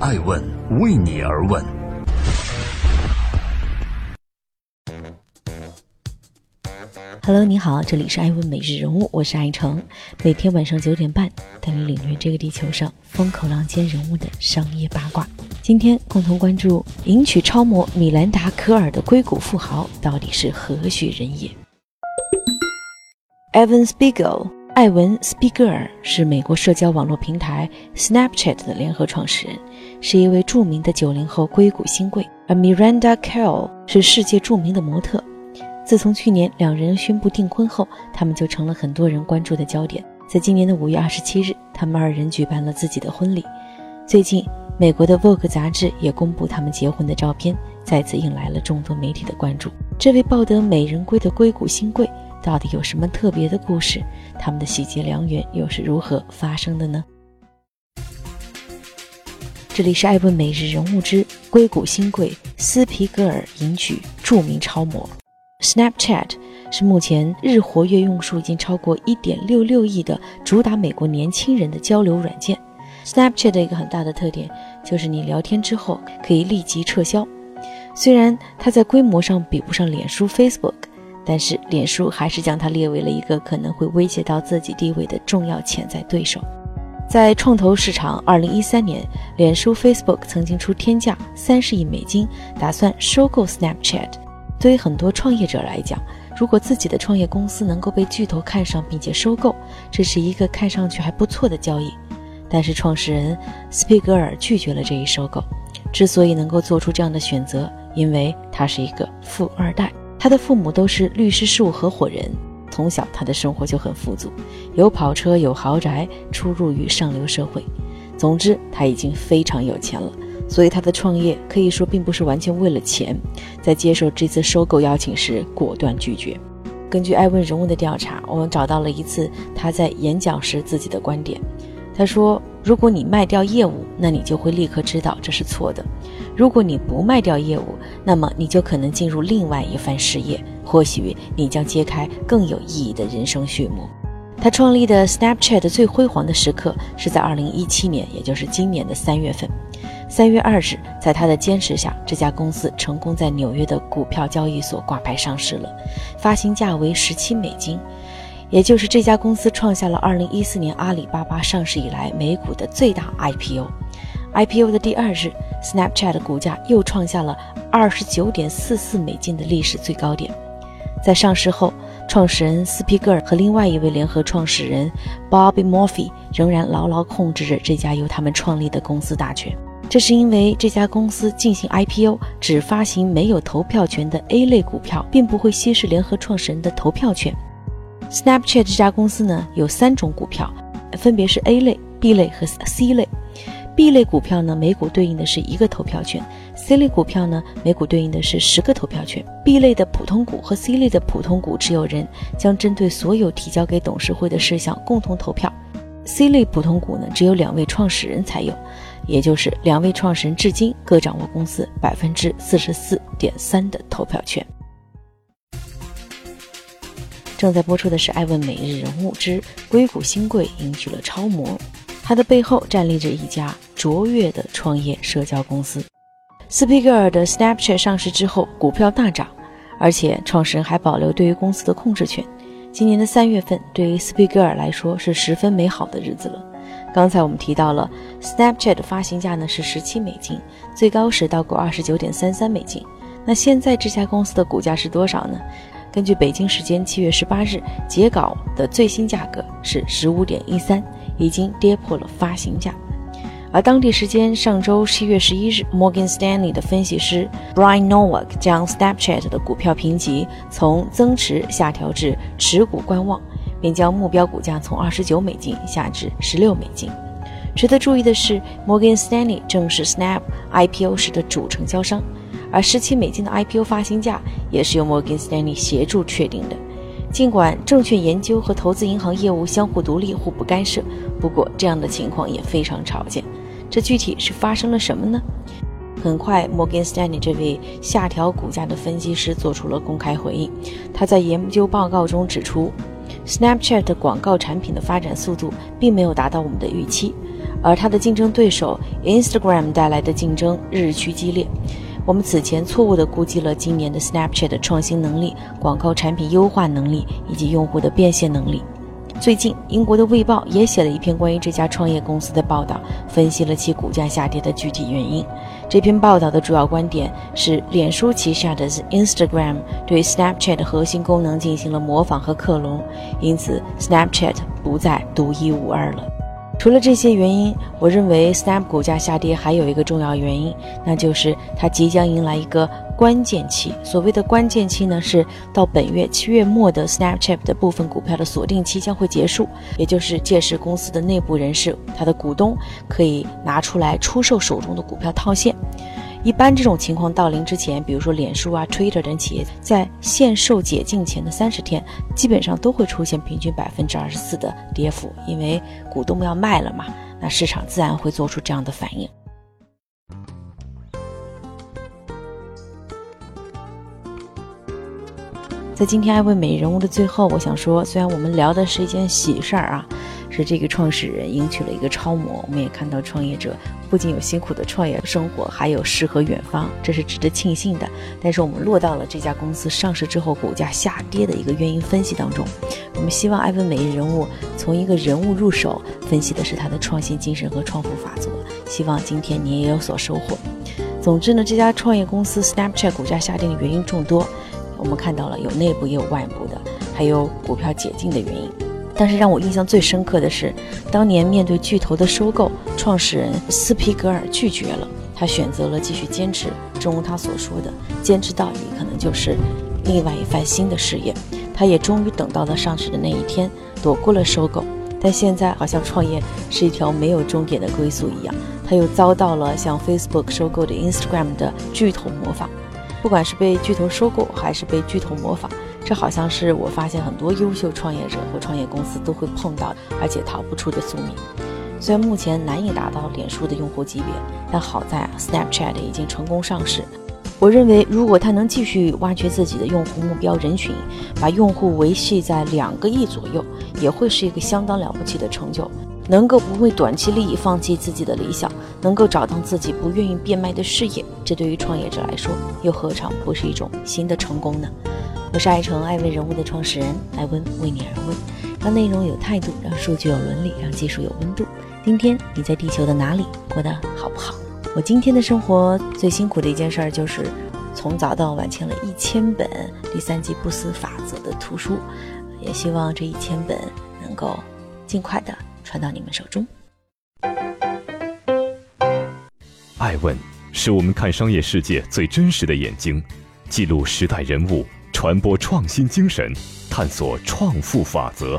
爱问为你而问。Hello，你好，这里是爱问每日人物，我是爱成，每天晚上九点半带你领略这个地球上风口浪尖人物的商业八卦。今天共同关注迎娶超模米兰达·科尔的硅谷富豪到底是何许人也？Evan Spiegel，艾文·斯皮格尔是美国社交网络平台 Snapchat 的联合创始人，是一位著名的九零后硅谷新贵，而 Miranda Kerr 是世界著名的模特。自从去年两人宣布订婚后，他们就成了很多人关注的焦点。在今年的五月二十七日，他们二人举办了自己的婚礼。最近，美国的 Vogue 杂志也公布他们结婚的照片，再次引来了众多媒体的关注。这位抱得美人归的硅谷新贵到底有什么特别的故事？他们的喜结良缘又是如何发生的呢？这里是艾问每日人物之硅谷新贵斯皮格尔迎娶著名超模。Snapchat 是目前日活跃用数已经超过1.66亿的主打美国年轻人的交流软件。Snapchat 的一个很大的特点就是你聊天之后可以立即撤销。虽然它在规模上比不上脸书 Facebook，但是脸书还是将它列为了一个可能会威胁到自己地位的重要潜在对手。在创投市场，2013年，脸书 Facebook 曾经出天价30亿美金，打算收购 Snapchat。对于很多创业者来讲，如果自己的创业公司能够被巨头看上并且收购，这是一个看上去还不错的交易。但是创始人斯皮格尔拒绝了这一收购。之所以能够做出这样的选择，因为他是一个富二代，他的父母都是律师事务合伙人，从小他的生活就很富足，有跑车，有豪宅，出入于上流社会。总之，他已经非常有钱了。所以他的创业可以说并不是完全为了钱，在接受这次收购邀请时果断拒绝。根据艾问人物的调查，我们找到了一次他在演讲时自己的观点。他说：“如果你卖掉业务，那你就会立刻知道这是错的；如果你不卖掉业务，那么你就可能进入另外一番事业，或许你将揭开更有意义的人生序幕。”他创立的 Snapchat 最辉煌的时刻是在2017年，也就是今年的三月份。三月二日，在他的坚持下，这家公司成功在纽约的股票交易所挂牌上市了，发行价为十七美金，也就是这家公司创下了二零一四年阿里巴巴上市以来美股的最大 IPO。IPO 的第二日，Snapchat 的股价又创下了二十九点四四美金的历史最高点。在上市后，创始人斯皮格尔和另外一位联合创始人 Bobby Murphy 仍然牢牢控制着这家由他们创立的公司大权。这是因为这家公司进行 IPO 只发行没有投票权的 A 类股票，并不会稀释联合创始人的投票权。Snapchat 这家公司呢有三种股票，分别是 A 类、B 类和 C 类。B 类股票呢每股对应的是一个投票权，C 类股票呢每股对应的是十个投票权。B 类的普通股和 C 类的普通股持有人将针对所有提交给董事会的事项共同投票。C 类普通股呢只有两位创始人才有。也就是两位创始人至今各掌握公司百分之四十四点三的投票权。正在播出的是《爱问每日人物之硅谷新贵迎娶了超模》，他的背后站立着一家卓越的创业社交公司。斯皮格尔的 Snapchat 上市之后，股票大涨，而且创始人还保留对于公司的控制权。今年的三月份，对于斯皮格尔来说是十分美好的日子了。刚才我们提到了 Snapchat 的发行价呢是十七美金，最高时到过二十九点三三美金。那现在这家公司的股价是多少呢？根据北京时间七月十八日截稿的最新价格是十五点一三，已经跌破了发行价。而当地时间上周七月十一日，Morgan Stanley 的分析师 Brian Nowak 将 Snapchat 的股票评级从增持下调至持股观望。并将目标股价从二十九美金下至十六美金。值得注意的是，摩根斯丹利正是 Snap IPO 时的主承销商，而十七美金的 IPO 发行价也是由摩根斯丹利协助确定的。尽管证券研究和投资银行业务相互独立、互不干涉，不过这样的情况也非常常见。这具体是发生了什么呢？很快，摩根斯丹利这位下调股价的分析师做出了公开回应。他在研究报告中指出。Snapchat 广告产品的发展速度并没有达到我们的预期，而它的竞争对手 Instagram 带来的竞争日趋激烈。我们此前错误地估计了今年的 Snapchat 的创新能力、广告产品优化能力以及用户的变现能力。最近，英国的《卫报》也写了一篇关于这家创业公司的报道，分析了其股价下跌的具体原因。这篇报道的主要观点是，脸书旗下的 Instagram 对 Snapchat 的核心功能进行了模仿和克隆，因此 Snapchat 不再独一无二了。除了这些原因，我认为 Snap 股价下跌还有一个重要原因，那就是它即将迎来一个关键期。所谓的关键期呢，是到本月七月末的 Snapchat 的部分股票的锁定期将会结束，也就是届时公司的内部人士、它的股东可以拿出来出售手中的股票套现。一般这种情况到临之前，比如说脸书啊、Twitter 等企业在限售解禁前的三十天，基本上都会出现平均百分之二十四的跌幅，因为股东要卖了嘛，那市场自然会做出这样的反应。在今天爱问美人物的最后，我想说，虽然我们聊的是一件喜事儿啊。是这个创始人迎娶了一个超模，我们也看到创业者不仅有辛苦的创业生活，还有诗和远方，这是值得庆幸的。但是我们落到了这家公司上市之后股价下跌的一个原因分析当中。我们希望艾文每日人物从一个人物入手，分析的是他的创新精神和创富法则。希望今天你也有所收获。总之呢，这家创业公司 Snapchat 股价下跌的原因众多，我们看到了有内部也有外部的，还有股票解禁的原因。但是让我印象最深刻的是，当年面对巨头的收购，创始人斯皮格尔拒绝了，他选择了继续坚持。正如他所说的，坚持到底可能就是另外一番新的事业。他也终于等到了上市的那一天，躲过了收购。但现在好像创业是一条没有终点的归宿一样，他又遭到了像 Facebook 收购的 Instagram 的巨头模仿。不管是被巨头收购，还是被巨头模仿。这好像是我发现很多优秀创业者和创业公司都会碰到，而且逃不出的宿命。虽然目前难以达到脸书的用户级别，但好在，Snapchat 已经成功上市。我认为，如果它能继续挖掘自己的用户目标人群，把用户维系在两个亿左右，也会是一个相当了不起的成就。能够不为短期利益放弃自己的理想，能够找到自己不愿意变卖的事业，这对于创业者来说，又何尝不是一种新的成功呢？我是爱成爱问人物的创始人艾温，为你而问，让内容有态度，让数据有伦理，让技术有温度。今天你在地球的哪里过得好不好？我今天的生活最辛苦的一件事儿就是，从早到晚签了一千本第三季不思法则的图书，也希望这一千本能够尽快的传到你们手中。爱问是我们看商业世界最真实的眼睛，记录时代人物。传播创新精神，探索创富法则。